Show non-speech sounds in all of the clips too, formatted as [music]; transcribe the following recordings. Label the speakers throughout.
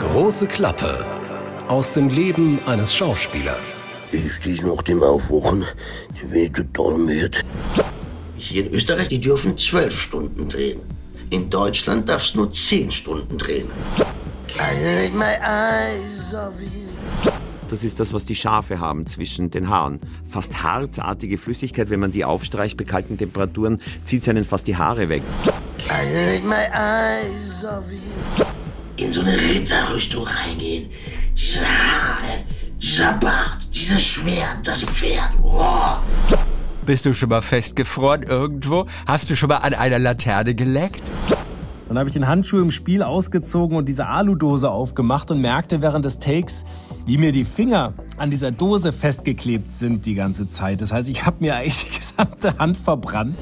Speaker 1: Große Klappe aus dem Leben eines Schauspielers.
Speaker 2: Ich stehe noch dem Aufwachen, ich bin total müde.
Speaker 3: Hier in Österreich, die dürfen zwölf Stunden drehen. In Deutschland darfst nur zehn Stunden drehen.
Speaker 2: I my eyes off you.
Speaker 4: Das ist das, was die Schafe haben zwischen den Haaren. Fast harzartige Flüssigkeit, wenn man die aufstreicht bei kalten Temperaturen, zieht sie einen fast die Haare weg.
Speaker 2: I my eyes off you.
Speaker 3: In so eine Ritterrüstung reingehen. Diese Haare, dieser Bart, dieses Schwert, das Pferd. Oh.
Speaker 5: Bist du schon mal festgefroren irgendwo? Hast du schon mal an einer Laterne geleckt?
Speaker 6: Dann habe ich den Handschuh im Spiel ausgezogen und diese Aludose aufgemacht und merkte während des Takes, wie mir die Finger an dieser Dose festgeklebt sind die ganze Zeit. Das heißt, ich habe mir eigentlich die gesamte Hand verbrannt.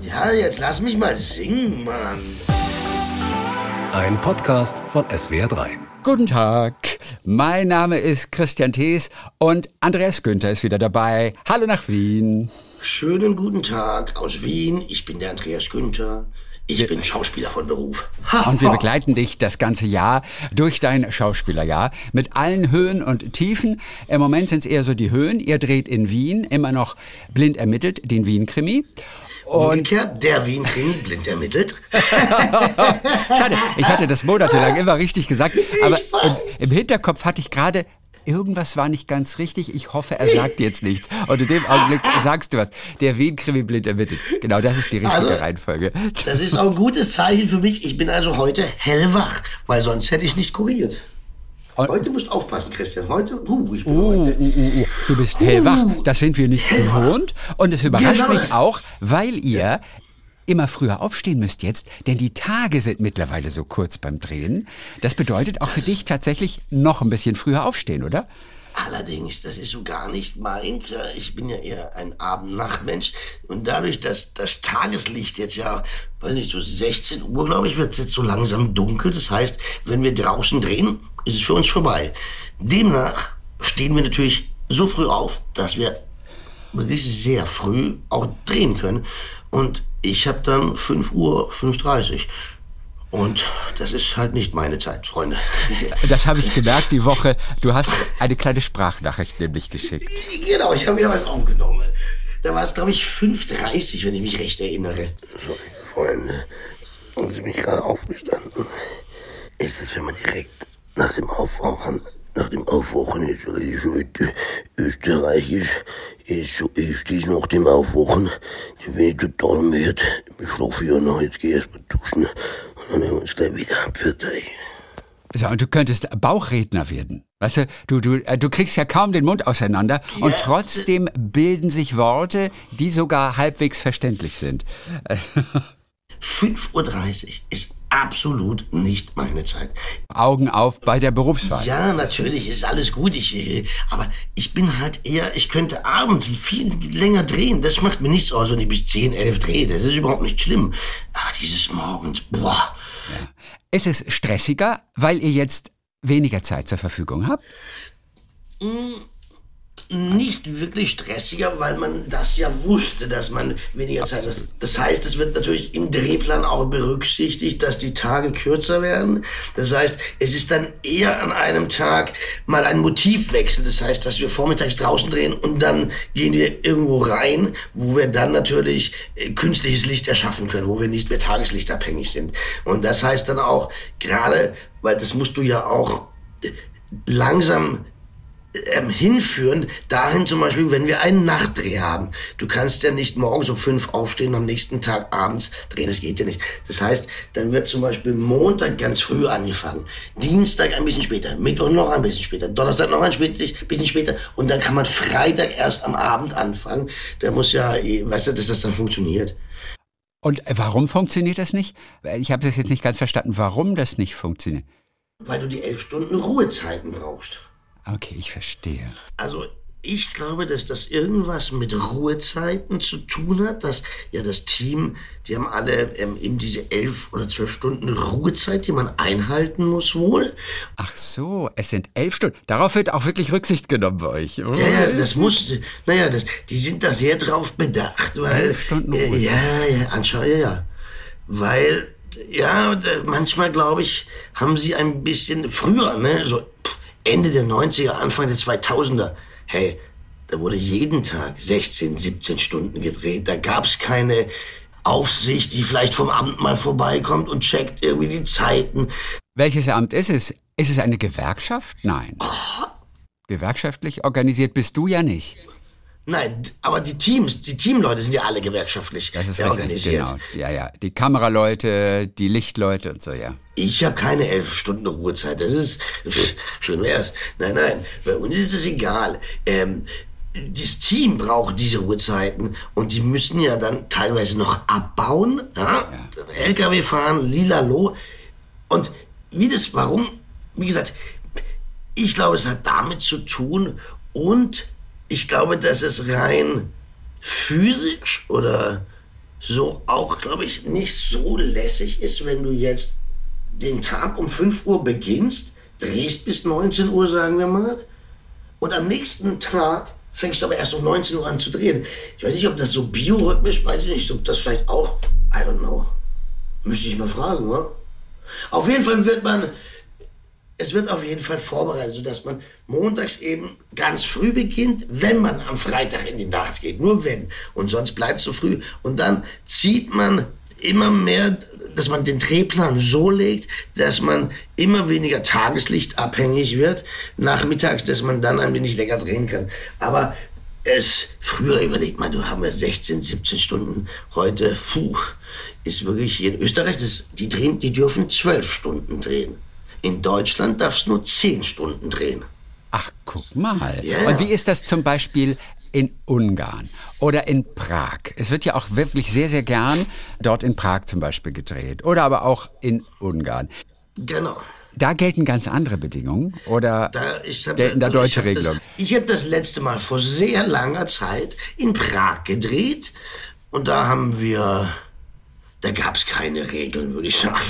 Speaker 3: Ja, jetzt lass mich mal singen, Mann.
Speaker 1: Ein Podcast von SWR3.
Speaker 5: Guten Tag, mein Name ist Christian Thees und Andreas Günther ist wieder dabei. Hallo nach Wien.
Speaker 3: Schönen guten Tag aus Wien. Ich bin der Andreas Günther. Ich bin Schauspieler von Beruf. Ha,
Speaker 5: Und wir
Speaker 3: ha.
Speaker 5: begleiten dich das ganze Jahr durch dein Schauspielerjahr mit allen Höhen und Tiefen. Im Moment sind es eher so die Höhen. Ihr dreht in Wien immer noch blind ermittelt den Wien-Krimi. Und
Speaker 3: Umgekehrt, der Wien Krimi blind ermittelt. [laughs]
Speaker 5: schade, ich hatte das monatelang immer richtig gesagt, aber im, im Hinterkopf hatte ich gerade Irgendwas war nicht ganz richtig. Ich hoffe, er sagt jetzt nichts. Und in dem Augenblick [laughs] sagst du was. Der Wien-Krimi blind ermittelt. Genau, das ist die richtige
Speaker 3: Also,
Speaker 5: Reihenfolge.
Speaker 3: Das ist auch ein gutes Zeichen für mich. Ich bin also heute hellwach, weil sonst hätte ich nicht kuriert. Heute musst du aufpassen, Christian. Heute, uh, ich bin
Speaker 5: Oh,
Speaker 3: heute.
Speaker 5: oh, oh, oh. Du bist hellwach. Das sind wir nicht
Speaker 3: hellwach.
Speaker 5: gewohnt. Und es überrascht
Speaker 3: Genau
Speaker 5: mich auch, weil ihr immer früher aufstehen müsst jetzt, denn die Tage sind mittlerweile so kurz beim Drehen. Das bedeutet auch für dich tatsächlich noch ein bisschen früher aufstehen, oder?
Speaker 3: Allerdings, das ist so gar nicht meins. Ja, Ich bin ja eher ein Abend-Nacht-Mensch. Und dadurch, dass das Tageslicht jetzt ja, weiß nicht, so 16 Uhr, glaube ich, wird es jetzt so langsam dunkel. Das heißt, wenn wir draußen drehen, ist es für uns vorbei. Demnach stehen wir natürlich so früh auf, dass wir wirklich sehr früh auch drehen können. Und ich habe dann 5 Uhr, 5.30 Uhr. Und das ist halt nicht meine Zeit, Freunde. [laughs]
Speaker 5: Das habe ich gemerkt die Woche. Du hast eine kleine Sprachnachricht nämlich geschickt.
Speaker 3: Genau, ich habe wieder was aufgenommen. Da war es, glaube ich, 5.30, wenn ich mich recht erinnere.
Speaker 2: Sorry, Freunde. Haben Sie mich gerade aufgestanden? Ist es, wenn man direkt nach dem Aufwachen, nach dem Aufwachen ist, ich heute österreichisch, ist so, ich stehe nach dem Aufwachen, ich bin total müde, ich schlafe ja noch, jetzt gehe ich erst mal duschen und dann hören wir uns gleich wieder. Pfiat euch.
Speaker 5: So, und du könntest Bauchredner werden. Weißt du, du, du, äh, du kriegst ja kaum den Mund auseinander und trotzdem bilden sich Worte, die sogar halbwegs verständlich sind. [laughs]
Speaker 3: 5.30 Uhr ist absolut nicht meine Zeit.
Speaker 5: Augen auf bei der Berufswahl.
Speaker 3: Ja, natürlich ist alles gut, ich, äh, aber ich bin halt eher, ich könnte abends viel länger drehen. Das macht mir nichts aus, wenn ich bis 10, 11 drehe. Das ist überhaupt nicht schlimm. Aber dieses morgens, boah.
Speaker 5: Ist es stressiger, weil ihr jetzt weniger Zeit zur Verfügung habt?
Speaker 3: Nicht wirklich stressiger, weil man das ja wusste, dass man weniger Zeit hat. Das heißt, es wird natürlich im Drehplan auch berücksichtigt, dass die Tage kürzer werden. Das heißt, es ist dann eher an einem Tag mal ein Motivwechsel. Das heißt, dass wir vormittags draußen drehen und dann gehen wir irgendwo rein, wo wir dann natürlich äh, künstliches Licht erschaffen können, wo wir nicht mehr tageslichtabhängig sind. Und das heißt dann auch, gerade, weil das musst du ja auch äh, langsam ähm, hinführen, dahin zum Beispiel, wenn wir einen Nachtdreh haben. Du kannst ja nicht morgens um fünf aufstehen und am nächsten Tag abends drehen, das geht ja nicht. Das heißt, dann wird zum Beispiel Montag ganz früh angefangen, Dienstag ein bisschen später, Mittwoch noch ein bisschen später, Donnerstag noch ein bisschen später und dann kann man Freitag erst am Abend anfangen. Da muss ja, weißt du, dass das dann funktioniert.
Speaker 5: Und warum funktioniert das nicht? Ich habe das jetzt nicht ganz verstanden, warum das nicht funktioniert.
Speaker 3: Weil du die elf Stunden Ruhezeiten brauchst.
Speaker 5: Okay, ich verstehe.
Speaker 3: Also ich glaube, dass das irgendwas mit Ruhezeiten zu tun hat, dass ja das Team, die haben alle ähm, eben diese elf oder zwölf Stunden Ruhezeit, die man einhalten muss wohl.
Speaker 5: Ach so, es sind elf Stunden. Darauf wird auch wirklich Rücksicht genommen bei euch.
Speaker 3: Ja, ja, das muss, naja, das, die sind da sehr drauf bedacht, weil...
Speaker 5: Elf Stunden
Speaker 3: äh,
Speaker 5: Ruhezeit.
Speaker 3: Ja, ja, anscheinend, ja, ja. Weil Ja, äh, manchmal glaube ich, haben sie ein bisschen früher, ne, so Ende der 90er, Anfang der 2000er, hey, da wurde jeden Tag 16, 17 Stunden gedreht. Da gab's keine Aufsicht, die vielleicht vom Amt mal vorbeikommt und checkt irgendwie die Zeiten.
Speaker 5: Welches Amt ist es? Ist es eine Gewerkschaft? Nein. Gewerkschaftlich organisiert bist du ja nicht.
Speaker 3: Nein, aber die Teams, die Teamleute sind ja alle gewerkschaftlich
Speaker 5: Das ist
Speaker 3: ja,
Speaker 5: richtig,
Speaker 3: organisiert.
Speaker 5: genau. Ja, ja. Die Kameraleute, die Lichtleute und so, ja.
Speaker 3: Ich habe keine elf Stunden Ruhezeit. Das ist pff, schön wär's. Nein, nein, bei uns ist es egal. Ähm, das Team braucht diese Ruhezeiten und die müssen ja dann teilweise noch abbauen, ja? LKW fahren, lilalo. Und wie das, warum? Wie gesagt, ich glaube, es hat damit zu tun und ich glaube, dass es rein physisch oder so auch, glaube ich, nicht so lässig ist, wenn du jetzt den Tag um 5 Uhr beginnst, drehst bis 19 Uhr, sagen wir mal, und am nächsten Tag fängst du aber erst um 19 Uhr an zu drehen. Ich weiß nicht, ob das so biorhythmisch, weiß ich nicht, ob das vielleicht auch, I don't know. Müsste ich mal fragen, oder? Auf jeden Fall wird man, es wird auf jeden Fall vorbereitet, sodass man montags eben ganz früh beginnt, wenn man am Freitag in die Nacht geht. Nur wenn. Und sonst bleibt es so früh. Und dann zieht man immer mehr, dass man den Drehplan so legt, dass man immer weniger tageslichtabhängig wird. Nachmittags, dass man dann ein wenig länger drehen kann. Aber es, früher überlegt man, du haben ja 16, 17 Stunden. Heute, puh, ist wirklich hier in Österreich, das, die drehen, die dürfen 12 Stunden drehen. In Deutschland darfst du nur 10 Stunden drehen.
Speaker 5: Ach, guck mal.
Speaker 3: Ja.
Speaker 5: Und wie ist das zum Beispiel in Ungarn oder in Prag? Es wird ja auch wirklich sehr, sehr gern dort in Prag zum Beispiel gedreht oder aber auch in Ungarn.
Speaker 3: Genau.
Speaker 5: Da gelten ganz andere Bedingungen oder
Speaker 3: Da, ich hab,
Speaker 5: gelten da deutsche
Speaker 3: ich
Speaker 5: Regelungen?
Speaker 3: Das, ich habe das letzte Mal vor sehr langer Zeit in Prag gedreht und da haben wir, da gab es keine Regeln, würde ich sagen.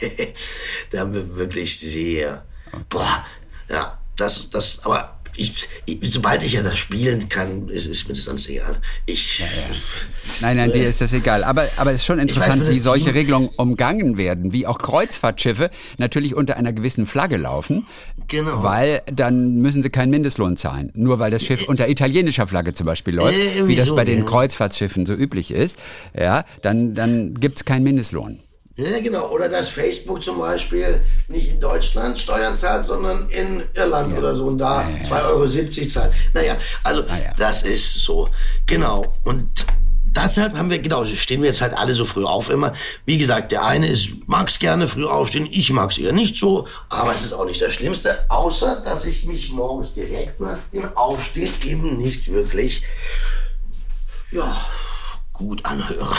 Speaker 3: [laughs] da haben wir wirklich sehr, boah, ja, das, das, aber ich, ich, sobald ich ja das spielen kann, ist, ist mir das alles egal. Ich,
Speaker 5: Nein, nein, dir ist das egal. Aber, aber es ist schon interessant,
Speaker 3: für
Speaker 5: wie solche
Speaker 3: Team-
Speaker 5: Regelungen umgangen werden, wie auch Kreuzfahrtschiffe natürlich unter einer gewissen Flagge laufen.
Speaker 3: Genau.
Speaker 5: Weil dann müssen sie keinen Mindestlohn zahlen. Nur weil das Schiff unter italienischer Flagge zum Beispiel läuft,
Speaker 3: Äh,
Speaker 5: wie das
Speaker 3: so,
Speaker 5: bei den
Speaker 3: ja.
Speaker 5: Kreuzfahrtschiffen so üblich ist, ja, dann, dann gibt's keinen Mindestlohn.
Speaker 3: Ja, genau. Oder dass Facebook zum Beispiel nicht in Deutschland Steuern zahlt, sondern in Irland oder so und da 2,70 Euro zahlt. Naja, also
Speaker 5: ja.
Speaker 3: das ist so. Genau. Und deshalb haben wir, genau, stehen wir jetzt halt alle so früh auf immer. Wie gesagt, der eine ist, mag's gerne früh aufstehen, ich mag's eher nicht so, aber es ist auch nicht das Schlimmste, außer dass ich mich morgens direkt nach dem Aufstehen eben nicht wirklich, ja, gut anhöre.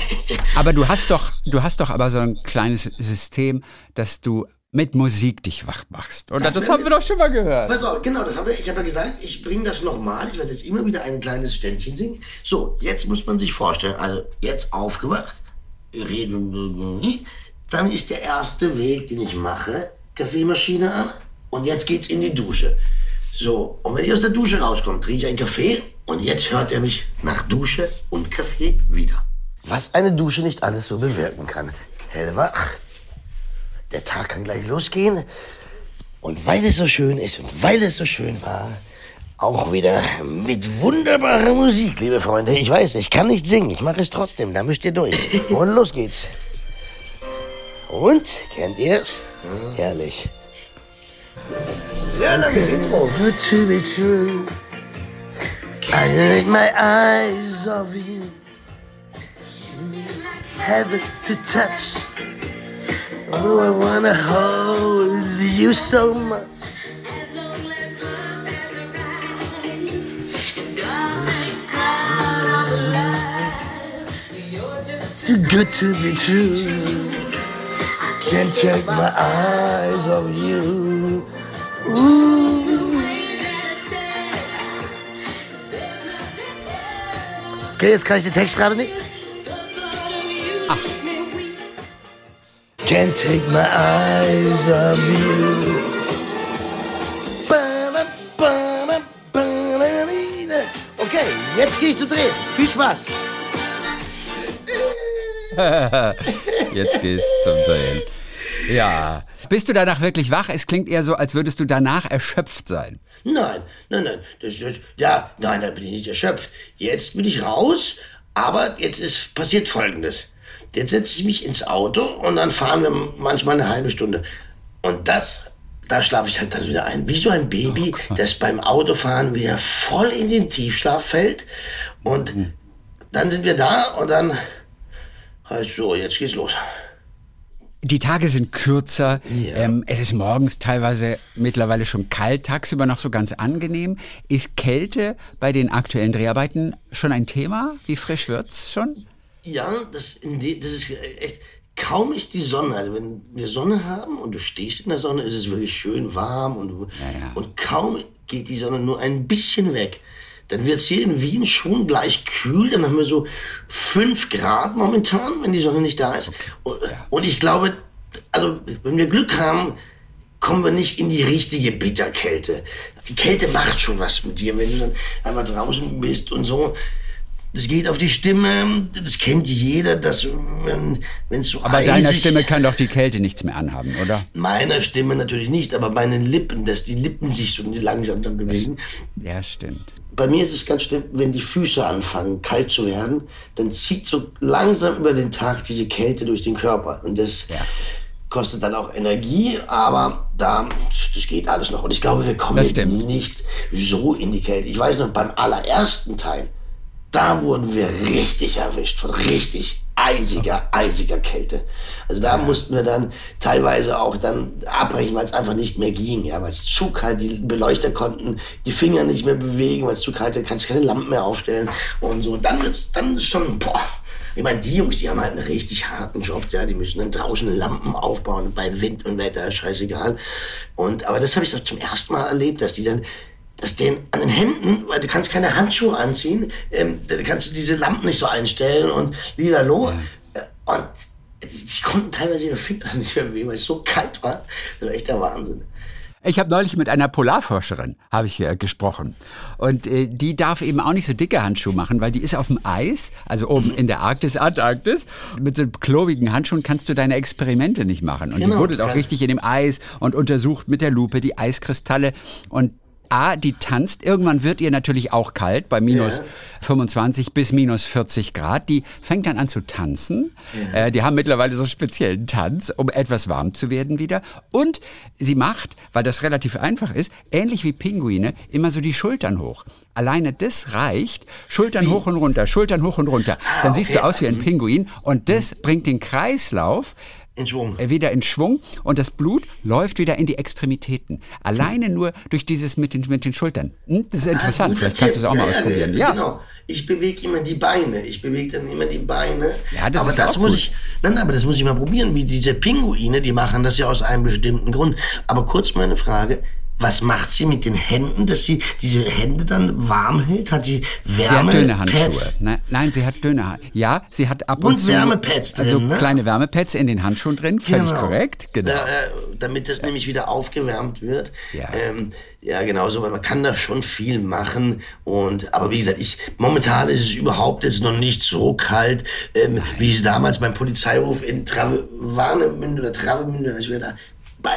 Speaker 3: [laughs]
Speaker 5: Aber du hast doch, du hast doch aber so ein kleines System, dass du mit Musik dich wach machst. Und das,
Speaker 3: Das
Speaker 5: haben wir doch schon mal gehört.
Speaker 3: Pass auf, genau, das haben wir, ich habe ja gesagt, ich bringe das nochmal. Ich werde jetzt immer wieder ein kleines Ständchen singen. So, jetzt muss man sich vorstellen, also jetzt aufgewacht, reden, dann ist der erste Weg, den ich mache, Kaffeemaschine an und jetzt geht's in die Dusche. So, und wenn ich aus der Dusche rauskomme, trinke ich einen Kaffee und jetzt hört er mich nach Dusche und Kaffee wieder. Was eine Dusche nicht alles so bewirken kann. Hellwach, der Tag kann gleich losgehen. Und weil es so schön ist und weil es so schön war, auch wieder mit wunderbarer Musik, liebe Freunde. Ich weiß, ich kann nicht singen, ich mache es trotzdem, da müsst ihr durch. Und los geht's. Und, kennt ihr's? Herrlich. Sehr langes Intro. Be true. I take my eyes off you. Heaven to touch. Oh, I wanna hold you so much. Too good to be true. Can't take my eyes off you. Ooh. Okay, jetzt kann ich den Text gerade nicht. Can't take my eyes off you. Okay, jetzt gehe ich zum Drehen. Viel Spaß. [laughs]
Speaker 5: Jetzt gehst zum Sehen. Ja. Bist du danach wirklich wach? Es klingt eher so, als würdest du danach erschöpft sein.
Speaker 3: Nein, nein, nein. Das ist ja, nein, da bin ich nicht erschöpft. Jetzt bin ich raus, aber jetzt ist passiert Folgendes. Jetzt setze ich mich ins Auto und dann fahren wir manchmal eine halbe Stunde. Und das, da schlafe ich halt dann wieder ein. Wie so ein Baby,
Speaker 5: Oh
Speaker 3: das beim Autofahren wieder voll in den Tiefschlaf fällt. Und
Speaker 5: Mhm.
Speaker 3: dann sind wir da und dann heißt so, jetzt geht's los.
Speaker 5: Die Tage sind kürzer.
Speaker 3: Ja.
Speaker 5: Ähm, es ist morgens teilweise mittlerweile schon kalt, tagsüber noch so ganz angenehm. Ist Kälte bei den aktuellen Dreharbeiten schon ein Thema? Wie frisch wird's schon?
Speaker 3: Ja, das, das ist echt. Kaum ist die Sonne, also wenn wir Sonne haben und du stehst in der Sonne, ist es wirklich schön warm und, du,
Speaker 5: ja.
Speaker 3: und kaum geht die Sonne nur ein bisschen weg. Dann wird es hier in Wien schon gleich kühl. Dann haben wir so 5 Grad momentan, wenn die Sonne nicht da ist. Und, und ich glaube, also wenn wir Glück haben, kommen wir nicht in die richtige Bitterkälte. Die Kälte macht schon was mit dir, wenn du dann einmal draußen bist und so. Das geht auf die Stimme, das kennt jeder, dass wenn es so
Speaker 5: Aber deiner Stimme kann doch die Kälte nichts mehr anhaben, oder?
Speaker 3: meiner Stimme natürlich nicht, aber meinen Lippen, dass die Lippen sich so langsam dann bewegen.
Speaker 5: Ja, stimmt.
Speaker 3: Bei mir ist es ganz schlimm, wenn die Füße anfangen kalt zu werden, dann zieht so langsam über den Tag diese Kälte durch den Körper und das
Speaker 5: Ja.
Speaker 3: kostet dann auch Energie, aber da das geht alles noch und ich glaube, wir kommen
Speaker 5: Das
Speaker 3: jetzt
Speaker 5: stimmt.
Speaker 3: nicht so in die Kälte. Ich weiß noch beim allerersten Teil, da wurden wir richtig erwischt von richtig eisiger, eisiger Kälte. Also da mussten wir dann teilweise auch dann abbrechen, weil es einfach nicht mehr ging, ja, weil es zu kalt, die Beleuchter konnten die Finger nicht mehr bewegen, weil es zu kalt, ist, kannst keine Lampen mehr aufstellen und so. Dann wird's dann ist schon, boah, ich meine, die Jungs, die haben halt einen richtig harten Job, ja, die müssen dann draußen Lampen aufbauen, bei Wind und Wetter, scheißegal. Und, aber das habe ich doch zum ersten Mal erlebt, dass die dann, dass den an den Händen, weil du kannst keine Handschuhe anziehen, ähm, da kannst du diese Lampen nicht so einstellen und lilalo. Äh, Und die, die konnten teilweise ihre Finger [laughs] nicht mehr bewegen, weil es so kalt war. Das war echt der Wahnsinn.
Speaker 5: Ich habe neulich mit einer Polarforscherin habe ich äh, gesprochen und äh, die darf eben auch nicht so dicke Handschuhe machen, weil die ist auf dem Eis, also oben in der Arktis, Antarktis. Mit so klobigen Handschuhen kannst du deine Experimente nicht machen. Und die
Speaker 3: Genau,
Speaker 5: buddelt auch
Speaker 3: ja.
Speaker 5: richtig in dem Eis und untersucht mit der Lupe die Eiskristalle und A, die tanzt. Irgendwann wird ihr natürlich auch kalt, bei minus
Speaker 3: Ja.
Speaker 5: 25 bis minus 40 Grad. Die fängt dann an zu tanzen. Äh, die haben mittlerweile so einen speziellen Tanz, um etwas warm zu werden wieder. Und sie macht, weil das relativ einfach ist, ähnlich wie Pinguine, immer so die Schultern hoch. Alleine das reicht. Schultern hoch und runter, Schultern hoch und runter. Dann siehst du
Speaker 3: okay.
Speaker 5: aus wie ein Pinguin. Und das bringt den Kreislauf
Speaker 3: In Schwung.
Speaker 5: äh, wieder in Schwung und das Blut läuft wieder in die Extremitäten. Alleine nur durch dieses mit den, mit den Schultern. Hm, Das ist interessant.
Speaker 3: Ah,
Speaker 5: Vielleicht kannst du es auch mal ausprobieren.
Speaker 3: Ja, genau. Ich bewege immer die Beine. Ich bewege dann immer die Beine.
Speaker 5: Ja, das
Speaker 3: aber
Speaker 5: ist
Speaker 3: das muss
Speaker 5: gut.
Speaker 3: ich. Nein, aber das muss ich mal probieren. Wie diese Pinguine, die machen das ja aus einem bestimmten Grund. Aber kurz meine Frage. Was macht sie mit den Händen, dass sie diese Hände dann warm hält? Hat sie
Speaker 5: Sie hat dünne Handschuhe. Nein, nein, sie hat dünne Handschuhe. Ja, sie hat ab und,
Speaker 3: Und
Speaker 5: zu
Speaker 3: Wärmepads drin,
Speaker 5: Also
Speaker 3: ne?
Speaker 5: kleine Wärmepads in den Handschuhen drin, völlig
Speaker 3: Genau.
Speaker 5: korrekt. Genau.
Speaker 3: Da, äh, damit das nämlich wieder aufgewärmt wird.
Speaker 5: Ja.
Speaker 3: Ähm, ja, genau so, weil man kann da schon viel machen. Und, aber wie gesagt, ich, momentan ist es überhaupt jetzt noch nicht so kalt, ähm, wie es damals beim Polizeiruf in Trave, Warnemünde oder Travemünde, als wir da bei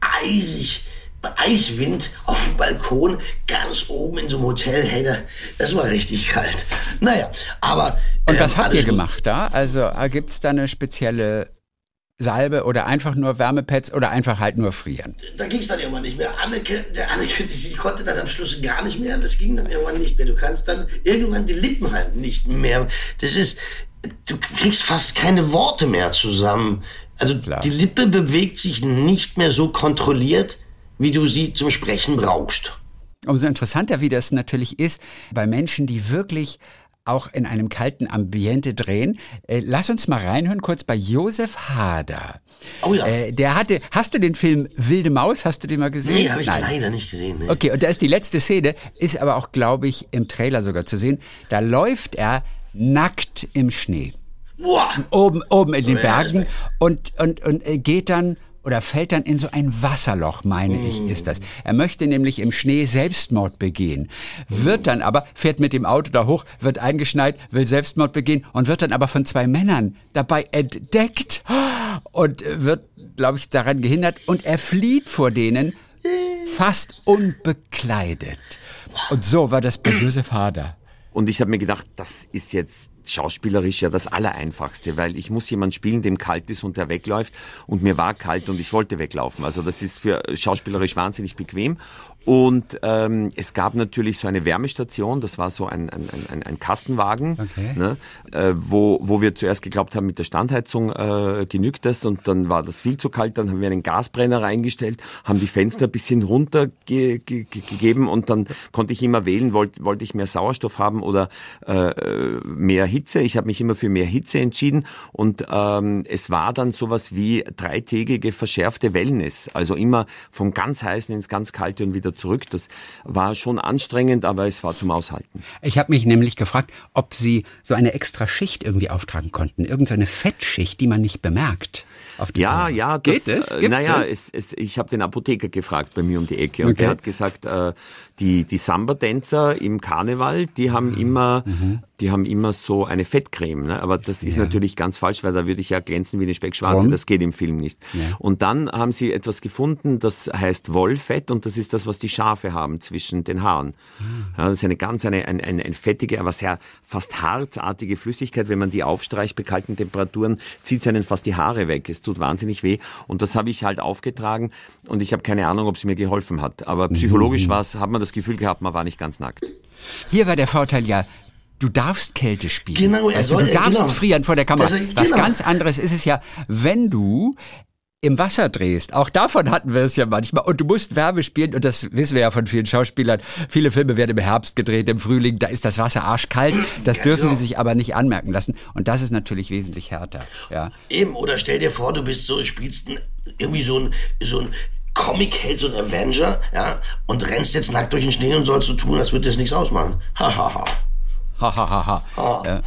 Speaker 3: eisig, bei Eiswind auf dem Balkon ganz oben in so einem Hotel, hey, da, das war richtig kalt. Naja, aber.
Speaker 5: Und
Speaker 3: ähm,
Speaker 5: was habt ihr
Speaker 3: gut.
Speaker 5: gemacht da? Also gibt es da eine spezielle Salbe oder einfach nur Wärmepads oder einfach halt nur frieren?
Speaker 3: da ging es dann irgendwann nicht mehr. Anneke, der Anneke, die, die konnte dann am Schluss gar nicht mehr. Das ging dann irgendwann nicht mehr. Du kannst dann irgendwann die Lippen halt nicht mehr. Das ist, du kriegst fast keine Worte mehr zusammen. Also
Speaker 5: Klar.
Speaker 3: die Lippe bewegt sich nicht mehr so kontrolliert, wie du sie zum Sprechen brauchst.
Speaker 5: Umso interessanter, wie das natürlich ist, bei Menschen, die wirklich auch in einem kalten Ambiente drehen. Äh, lass uns mal reinhören, kurz bei Josef Hader.
Speaker 3: Oh ja.
Speaker 5: Äh, der hatte, hast du den Film Wilde Maus, hast du den mal gesehen?
Speaker 3: Nee, habe ich
Speaker 5: Nein.
Speaker 3: leider nicht gesehen. Nee.
Speaker 5: Okay, und da ist die letzte Szene, ist aber auch, glaube ich, im Trailer sogar zu sehen. Da läuft er nackt im Schnee.
Speaker 3: Boah.
Speaker 5: Oben, oben in den Bergen und, und, und äh, geht dann oder fällt dann in so ein Wasserloch, meine ich, ist das. Er möchte nämlich im Schnee Selbstmord begehen, wird dann aber, fährt mit dem Auto da hoch, wird eingeschneit, will Selbstmord begehen und wird dann aber von zwei Männern dabei entdeckt und wird, glaube ich, daran gehindert und er flieht vor denen fast unbekleidet. Und so war das bei Josef Hader.
Speaker 4: Und ich habe mir gedacht, das ist jetzt schauspielerisch ja das Allereinfachste, weil ich muss jemanden spielen, dem kalt ist und der wegläuft. Und mir war kalt und ich wollte weglaufen. Also das ist für schauspielerisch wahnsinnig bequem. Und ähm, es gab natürlich so eine Wärmestation, das war so ein, ein, ein, ein Kastenwagen,
Speaker 5: Okay.
Speaker 4: ne, äh, wo, wo wir zuerst geglaubt haben, mit der Standheizung äh, genügt das. Und dann war das viel zu kalt, dann haben wir einen Gasbrenner reingestellt, haben die Fenster ein bisschen runtergegeben ge ge gegeben. Und dann konnte ich immer wählen, wollte wollte ich mehr Sauerstoff haben oder äh, mehr Hitze. Ich habe mich immer für mehr Hitze entschieden. Und ähm, es war dann sowas wie dreitägige verschärfte Wellness, also immer vom ganz heißen ins ganz kalte und wieder zurück. Das war schon anstrengend, aber es war zum Aushalten.
Speaker 5: Ich habe mich nämlich gefragt, ob Sie so eine extra Schicht irgendwie auftragen konnten. Irgendeine Fettschicht, die man nicht bemerkt. Auf die
Speaker 4: Ja,
Speaker 5: Haut.
Speaker 4: ja, das,
Speaker 5: Geht es?
Speaker 4: äh,
Speaker 5: Gibt's
Speaker 4: naja,
Speaker 5: es?
Speaker 4: es, ich habe den Apotheker gefragt bei mir um die Ecke und
Speaker 5: Okay.
Speaker 4: der hat gesagt, äh, die, die Samba-Tänzer im Karneval, die haben
Speaker 5: Mhm.
Speaker 4: immer, die haben immer so eine Fettcreme. Ne? Aber das ist natürlich ganz falsch, weil da würde ich ja glänzen wie eine Speckschwarte. Das geht im Film nicht. Und dann haben sie etwas gefunden, das heißt Wollfett und das ist das, was die Schafe haben zwischen den Haaren. Ja, das ist eine ganz eine, eine, eine, eine fettige, aber sehr fast harzartige Flüssigkeit. Wenn man die aufstreicht bei kalten Temperaturen, zieht es einen fast die Haare weg. Es tut wahnsinnig weh. Und das habe ich halt aufgetragen und ich habe keine Ahnung, ob es mir geholfen hat. Aber psychologisch war's, hat man das Gefühl gehabt, man war nicht ganz nackt.
Speaker 5: Hier war der Vorteil ja, du darfst Kälte spielen.
Speaker 3: Genau, er
Speaker 5: du,
Speaker 3: soll-
Speaker 5: du darfst
Speaker 3: genau.
Speaker 5: frieren vor der Kamera.
Speaker 3: Das-
Speaker 5: Was
Speaker 3: genau.
Speaker 5: ganz anderes ist es ja, wenn du im Wasser drehst. Auch davon hatten wir es ja manchmal. Und du musst Wärme spielen. Und das wissen wir ja von vielen Schauspielern. Viele Filme werden im Herbst gedreht, im Frühling. Da ist das Wasser arschkalt. Das
Speaker 3: Ganz
Speaker 5: dürfen
Speaker 3: genau.
Speaker 5: sie sich aber nicht anmerken lassen. Und das ist natürlich wesentlich härter. Ja.
Speaker 3: Eben, oder stell dir vor, du bist so, spielst ein, irgendwie so ein, so ein Comic-Held, so ein Avenger, ja, und rennst jetzt nackt durch den Schnee und sollst so tun, als würde das nichts ausmachen. Hahaha.
Speaker 5: Ha, ha, ha, ha. Ja. Ja.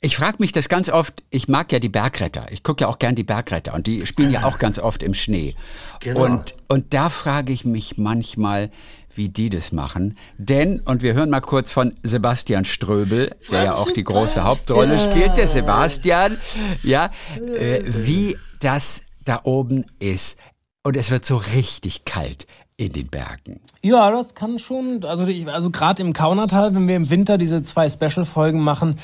Speaker 5: Ich frage mich das ganz oft, ich mag ja die Bergretter, ich gucke ja auch gern die Bergretter und die spielen ja auch ganz oft im Schnee.
Speaker 3: Genau.
Speaker 5: Und, und da frage ich mich manchmal, wie die das machen. Denn, und wir hören mal kurz von Sebastian Ströbel, der ja auch die große
Speaker 3: Sebastian.
Speaker 5: Hauptrolle spielt, der Sebastian, ja, äh, wie das da oben ist. Und es wird so richtig kalt in den Bergen.
Speaker 6: Ja, das kann schon. Also, ich, also gerade im Kaunertal, wenn wir im Winter diese zwei Special-Folgen machen,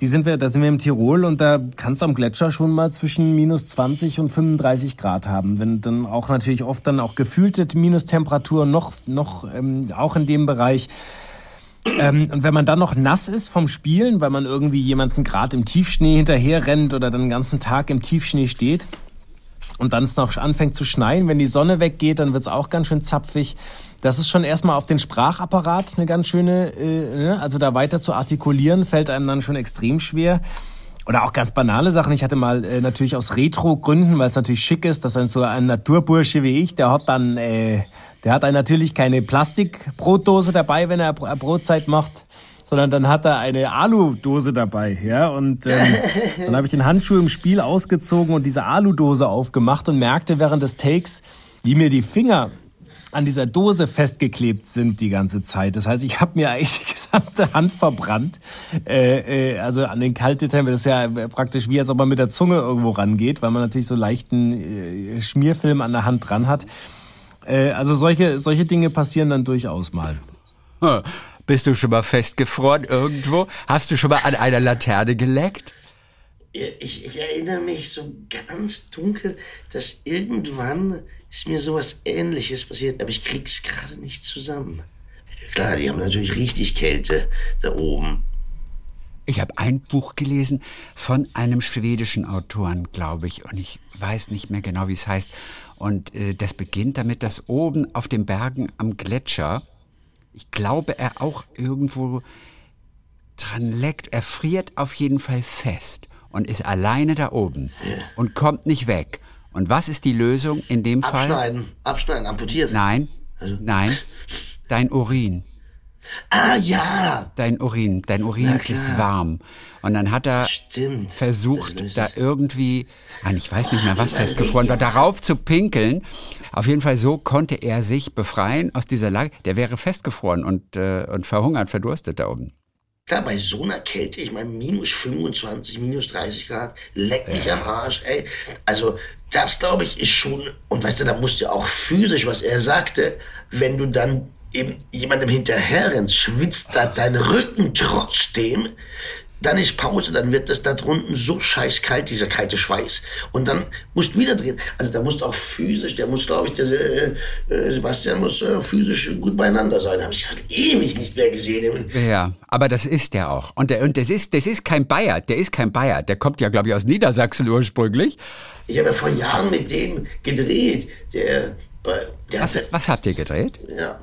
Speaker 6: die sind wir, da sind wir im Tirol und da kannst du am Gletscher schon mal zwischen minus 20 und 35 Grad haben. Wenn dann auch natürlich oft dann auch gefühlte Minustemperaturen noch, noch ähm, auch in dem Bereich. Ähm, und wenn man dann noch nass ist vom Spielen, weil man irgendwie jemanden gerade im Tiefschnee hinterher rennt oder dann den ganzen Tag im Tiefschnee steht, und dann es noch anfängt zu schneien, wenn die Sonne weggeht, dann wird's auch ganz schön zapfig. Das ist schon erstmal auf den Sprachapparat eine ganz schöne, äh, ne? also da weiter zu artikulieren, fällt einem dann schon extrem schwer. Oder auch ganz banale Sachen. Ich hatte mal äh, natürlich aus Retro-Gründen, weil es natürlich schick ist, dass ein so ein Naturbursche wie ich, der hat dann, äh, der hat dann natürlich keine Plastikbrotdose dabei, wenn er Br- Brotzeit macht, sondern dann hat er eine Aludose dabei, ja. Und ähm, [laughs] dann habe ich den Handschuh im Spiel ausgezogen und diese Aludose aufgemacht und merkte während des Takes, wie mir die Finger an dieser Dose festgeklebt sind die ganze Zeit. Das heißt, ich habe mir eigentlich die gesamte Hand verbrannt. Äh, äh, also an den Kaltdetail, das ist ja praktisch wie, als ob man mit der Zunge irgendwo rangeht, weil man natürlich so leichten äh, Schmierfilm an der Hand dran hat. Äh, also solche, solche Dinge passieren dann durchaus mal.
Speaker 5: Hm. Bist du schon mal festgefroren irgendwo? Hast du schon mal an einer Laterne geleckt?
Speaker 3: Ich, ich erinnere mich so ganz dunkel, dass irgendwann ist mir sowas ähnliches passiert, aber ich krieg's gerade nicht zusammen. Klar, die haben natürlich richtig Kälte da oben.
Speaker 5: Ich habe ein Buch gelesen von einem schwedischen Autoren, glaube ich, und ich weiß nicht mehr genau, wie es heißt. Und äh, das beginnt damit, dass oben auf den Bergen am Gletscher, ich glaube, er auch irgendwo dran leckt. Er friert auf jeden Fall fest und ist alleine da oben und kommt nicht weg. Und was ist die Lösung in dem Fall?
Speaker 3: Abschneiden, abschneiden, amputiert.
Speaker 5: Nein, nein, dein Urin.
Speaker 3: Ah ja,
Speaker 5: Dein Urin, dein Urin ist warm. Und dann hat er
Speaker 3: Stimmt.
Speaker 5: Versucht, da irgendwie, ah, ich weiß nicht mehr, was festgefroren war, darauf zu pinkeln. Auf jeden Fall so konnte er sich befreien aus dieser Lage. Der wäre festgefroren und, äh, und verhungert, verdurstet da oben.
Speaker 3: Klar, bei so einer Kälte, ich meine, minus 25, minus 30 Grad, leck mich am Arsch, ey. Also, das glaube ich ist schon, und weißt du, da musst du auch physisch, was er sagte, wenn du dann eben jemandem hinterher rennst, schwitzt da dein Rücken trotzdem, dann ist Pause, dann wird das da drunten so scheißkalt, dieser kalte Schweiß. Und dann musst du wieder drehen. Also da musst du auch physisch, der muss, glaube ich, der äh, äh, Sebastian muss äh, physisch gut beieinander sein. Habe ich halt ewig nicht mehr gesehen.
Speaker 5: Ja, aber das ist er auch. Und, der, und das, ist, das ist kein Bayer, der ist kein Bayer. Der kommt ja, glaube ich, aus Niedersachsen ursprünglich.
Speaker 3: Ich habe ja vor Jahren mit dem gedreht. Der, der
Speaker 5: Was,
Speaker 3: hatte,
Speaker 5: was habt ihr gedreht?
Speaker 3: ja,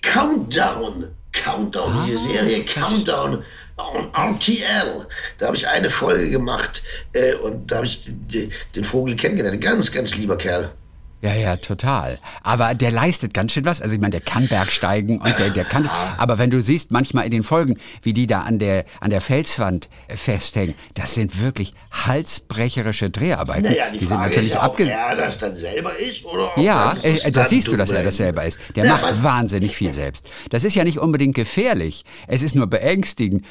Speaker 3: Countdown. Countdown, diese Serie Countdown RTL. Da habe ich eine Folge gemacht äh, und da habe ich den, den Vogel kennengelernt. Ganz, ganz lieber Kerl.
Speaker 5: Ja, ja, total. Aber der leistet ganz schön was. Also ich meine, der kann Bergsteigen und der, der kann. Aber wenn du siehst, manchmal in den Folgen, wie die da an der an der Felswand äh, festhängen, das sind wirklich halsbrecherische Dreharbeiten.
Speaker 3: Naja, die,
Speaker 5: sind
Speaker 3: Frage
Speaker 5: natürlich
Speaker 3: ist ja, ob er das dann selber ist oder
Speaker 5: Ja,
Speaker 3: das
Speaker 5: äh, da siehst du, dass er das selber ist. Der
Speaker 3: Ja,
Speaker 5: macht wahnsinnig viel selbst. Das ist ja nicht unbedingt gefährlich. Es ist nur beängstigend.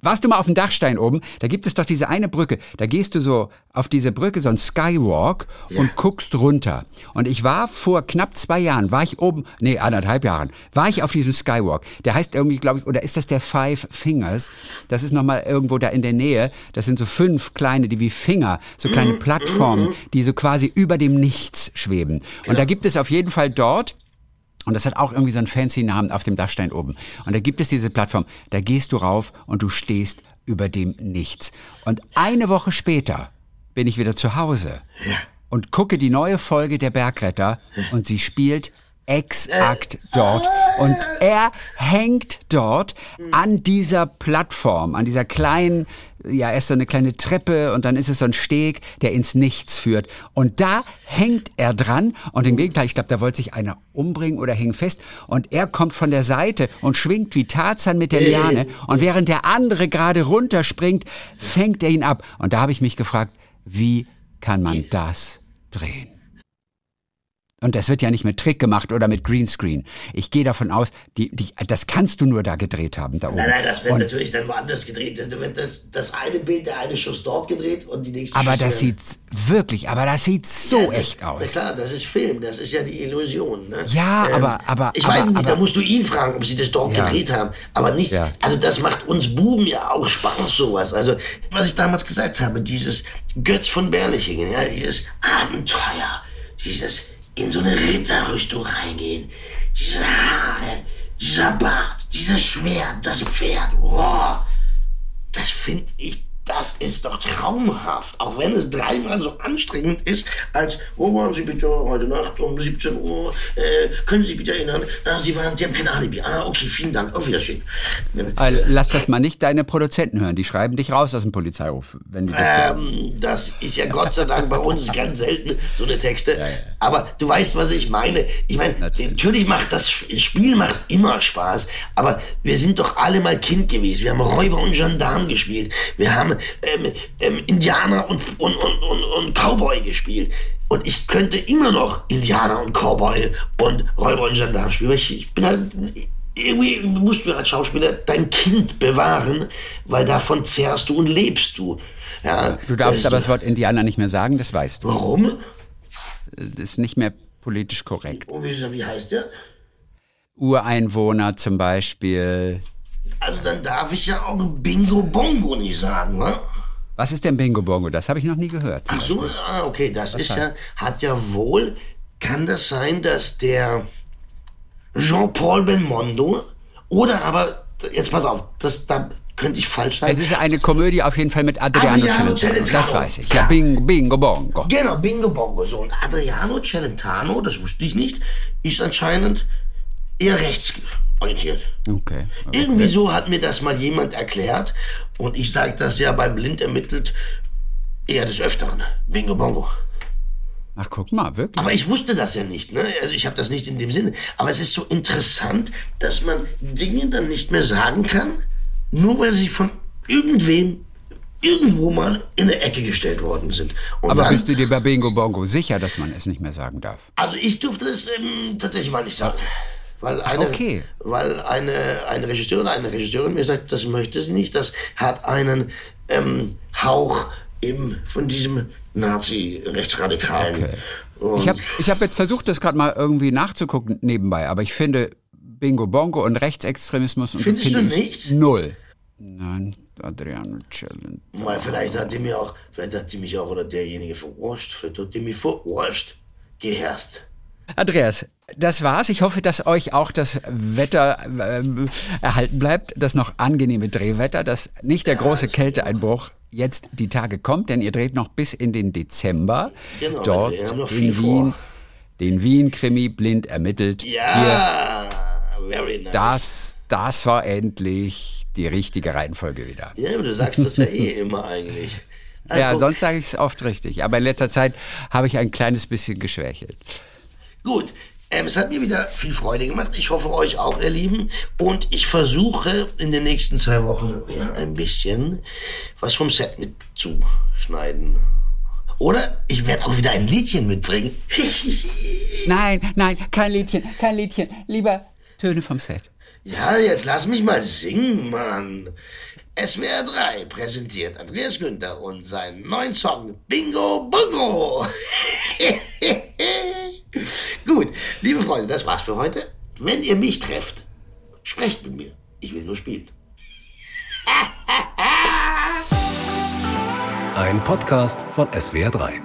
Speaker 5: Warst du mal auf dem Dachstein oben? Da gibt es doch diese eine Brücke. Da gehst du so auf diese Brücke, so ein Skywalk und guckst runter. Und ich war vor knapp zwei Jahren, war ich oben, nee, anderthalb Jahren, war ich auf diesem Skywalk. Der heißt irgendwie, glaube ich, oder ist das der Five Fingers? Das ist nochmal irgendwo da in der Nähe. Das sind so fünf kleine, die wie Finger, so kleine [laughs] Plattformen, die so quasi über dem Nichts schweben. Und da gibt es auf jeden Fall dort und das hat auch irgendwie so einen fancy Namen auf dem Dachstein oben. Und da gibt es diese Plattform, da gehst du rauf und du stehst über dem Nichts. Und eine Woche später bin ich wieder zu Hause und gucke die neue Folge der Bergretter und sie spielt exakt dort. Und er hängt dort an dieser Plattform, an dieser kleinen, ja, erst so eine kleine Treppe und dann ist es so ein Steg, der ins Nichts führt. Und da hängt er dran und im Gegenteil, ich glaube, da wollte sich einer umbringen oder hängen fest und er kommt von der Seite und schwingt wie Tarzan mit der Liane und während der andere gerade runterspringt, fängt er ihn ab. Und da habe ich mich gefragt, wie kann man das drehen? Und das wird ja nicht mit Trick gemacht oder mit Greenscreen. Ich gehe davon aus, die, die, das kannst du nur da gedreht haben, da oben.
Speaker 3: Nein, nein, das wird
Speaker 5: Und-
Speaker 3: natürlich dann woanders gedreht. Da wird das, das eine Bild, der eine Schuss dort gedreht und die nächste
Speaker 5: aber
Speaker 3: Schüsse
Speaker 5: das sieht wirklich, aber das sieht so
Speaker 3: Ja,
Speaker 5: echt
Speaker 3: Na
Speaker 5: aus.
Speaker 3: klar, das ist Film, das ist ja die Illusion. Ne?
Speaker 5: Ja, aber- aber-
Speaker 3: Ich
Speaker 5: aber-
Speaker 3: weiß nicht,
Speaker 5: aber-
Speaker 3: da musst du ihn fragen, ob sie das dort
Speaker 5: Ja.
Speaker 3: gedreht haben. Aber nichts,
Speaker 5: Ja.
Speaker 3: also das macht uns Buben ja auch Spaß, sowas. Also, was ich damals gesagt habe, dieses Götz von Berlichingen, ja, dieses Abenteuer, dieses in so eine Ritterrüstung reingehen, diese Haare, dieser Bart, dieses Schwert, das Pferd, oh, das finde ich, das ist doch traumhaft. Auch wenn es dreimal so anstrengend ist, als, wo waren Sie bitte heute Nacht um 17 Uhr? Äh, können Sie sich bitte erinnern? Ah, Sie waren, Sie haben kein Alibi. Ah, okay, vielen Dank. Auf Wiedersehen.
Speaker 5: Also, Lass das mal nicht deine Produzenten hören. Die schreiben dich raus aus dem Polizeiruf, wenn die das.
Speaker 3: Ähm, das ist ja Gott sei Dank bei uns ganz selten, so eine Texte. Aber du weißt, was ich meine. Ich meine, natürlich. macht das Spiel macht immer Spaß, aber wir sind doch alle mal Kind gewesen. Wir haben Räuber und Gendarm gespielt. Wir haben ähm, ähm, Indianer und, und, und, und, und Cowboy gespielt. Und ich könnte immer noch Indianer und Cowboy und Räuber und Gendarm spielen. Ich, ich bin halt irgendwie musst du als Schauspieler dein Kind bewahren, weil davon zehrst du und lebst du. Ja,
Speaker 5: Du darfst
Speaker 3: weißt
Speaker 5: aber das Wort Indianer nicht mehr sagen, das weißt du.
Speaker 3: Warum?
Speaker 5: Das ist nicht mehr politisch korrekt.
Speaker 3: Und wie, wie heißt der?
Speaker 5: Ureinwohner zum Beispiel.
Speaker 3: Also dann darf ich ja auch Bingo Bongo nicht sagen, wa?
Speaker 5: Was ist denn Bingo Bongo? Das habe ich noch nie gehört.
Speaker 3: Ach so, ah, okay, das ist ja, hat ja wohl, kann das sein, dass der Jean-Paul Belmondo oder aber, jetzt pass auf, das, da könnte ich falsch sein.
Speaker 5: Es ist eine Komödie auf jeden Fall mit Adriano,
Speaker 3: Adriano
Speaker 5: Celentano. Das weiß ich. Ja, Bingo, Bingo Bongo.
Speaker 3: Genau, Bingo Bongo. So, und Adriano Celentano, das wusste ich nicht, ist anscheinend eher rechtsorientiert.
Speaker 5: Okay.
Speaker 3: Irgendwie so hat mir das mal jemand erklärt. Und ich sage das ja bei Blind ermittelt eher des Öfteren. Bingo Bongo.
Speaker 5: Ach, guck mal, wirklich.
Speaker 3: Aber ich wusste das ja nicht, ne? Also ich habe das nicht in dem Sinne. Aber es ist so interessant, dass man Dinge dann nicht mehr sagen kann, nur weil sie von irgendwem irgendwo mal in eine Ecke gestellt worden sind. Und
Speaker 5: Aber
Speaker 3: dann,
Speaker 5: bist du dir bei Bingo Bongo sicher, dass man es nicht mehr sagen darf?
Speaker 3: Also ich durfte es ähm, tatsächlich mal nicht sagen. Weil eine,
Speaker 5: okay.
Speaker 3: weil eine, eine Regisseurin, eine Regisseurin mir sagt, das möchte sie nicht, das hat einen ähm, Hauch eben von diesem Nazi-Rechtsradikalen.
Speaker 5: Okay.
Speaker 3: Und
Speaker 5: Ich habe ich hab jetzt versucht, das gerade mal irgendwie nachzugucken nebenbei, aber ich finde Bingo Bongo und Rechtsextremismus und
Speaker 3: Findest
Speaker 5: finde
Speaker 3: du
Speaker 5: ich
Speaker 3: nicht?
Speaker 5: Null. Nein, Adriano.
Speaker 3: Mal, vielleicht hat die mir auch, vielleicht hat die mich auch oder derjenige verarscht, vielleicht hat die mich verarscht, geherrscht.
Speaker 5: Andreas, das war's. Ich hoffe, dass euch auch das Wetter ähm, erhalten bleibt, das noch angenehme Drehwetter, dass nicht der große Kälteeinbruch jetzt die Tage kommt, denn ihr dreht noch bis in den Dezember
Speaker 3: Genau,
Speaker 5: dort in Wien
Speaker 3: vor.
Speaker 5: den Wien-Krimi blind ermittelt.
Speaker 3: Ja, very nice.
Speaker 5: Das, das war endlich die richtige Reihenfolge wieder.
Speaker 3: Ja, du sagst das ja eh immer eigentlich. Ah, [laughs]
Speaker 5: Ja, sonst sage ich es oft richtig. Aber in letzter Zeit habe ich ein kleines bisschen geschwächelt.
Speaker 3: Gut, ähm, es hat mir wieder viel Freude gemacht. Ich hoffe euch auch, ihr Lieben. Und ich versuche in den nächsten zwei Wochen ja, ein bisschen was vom Set mitzuschneiden. Oder ich werde auch wieder ein Liedchen mitbringen. [laughs]
Speaker 5: Nein, nein, kein Liedchen, kein Liedchen. Lieber Töne vom Set.
Speaker 3: ja, jetzt lass mich mal singen, Mann. SWR 3 präsentiert Andreas Günther und seinen neuen Song Bingo Bongo. [laughs] [laughs] Gut, liebe Freunde, das war's für heute. Wenn ihr mich trefft, sprecht mit mir. Ich will nur spielen. [laughs]
Speaker 1: Ein Podcast von SWR3.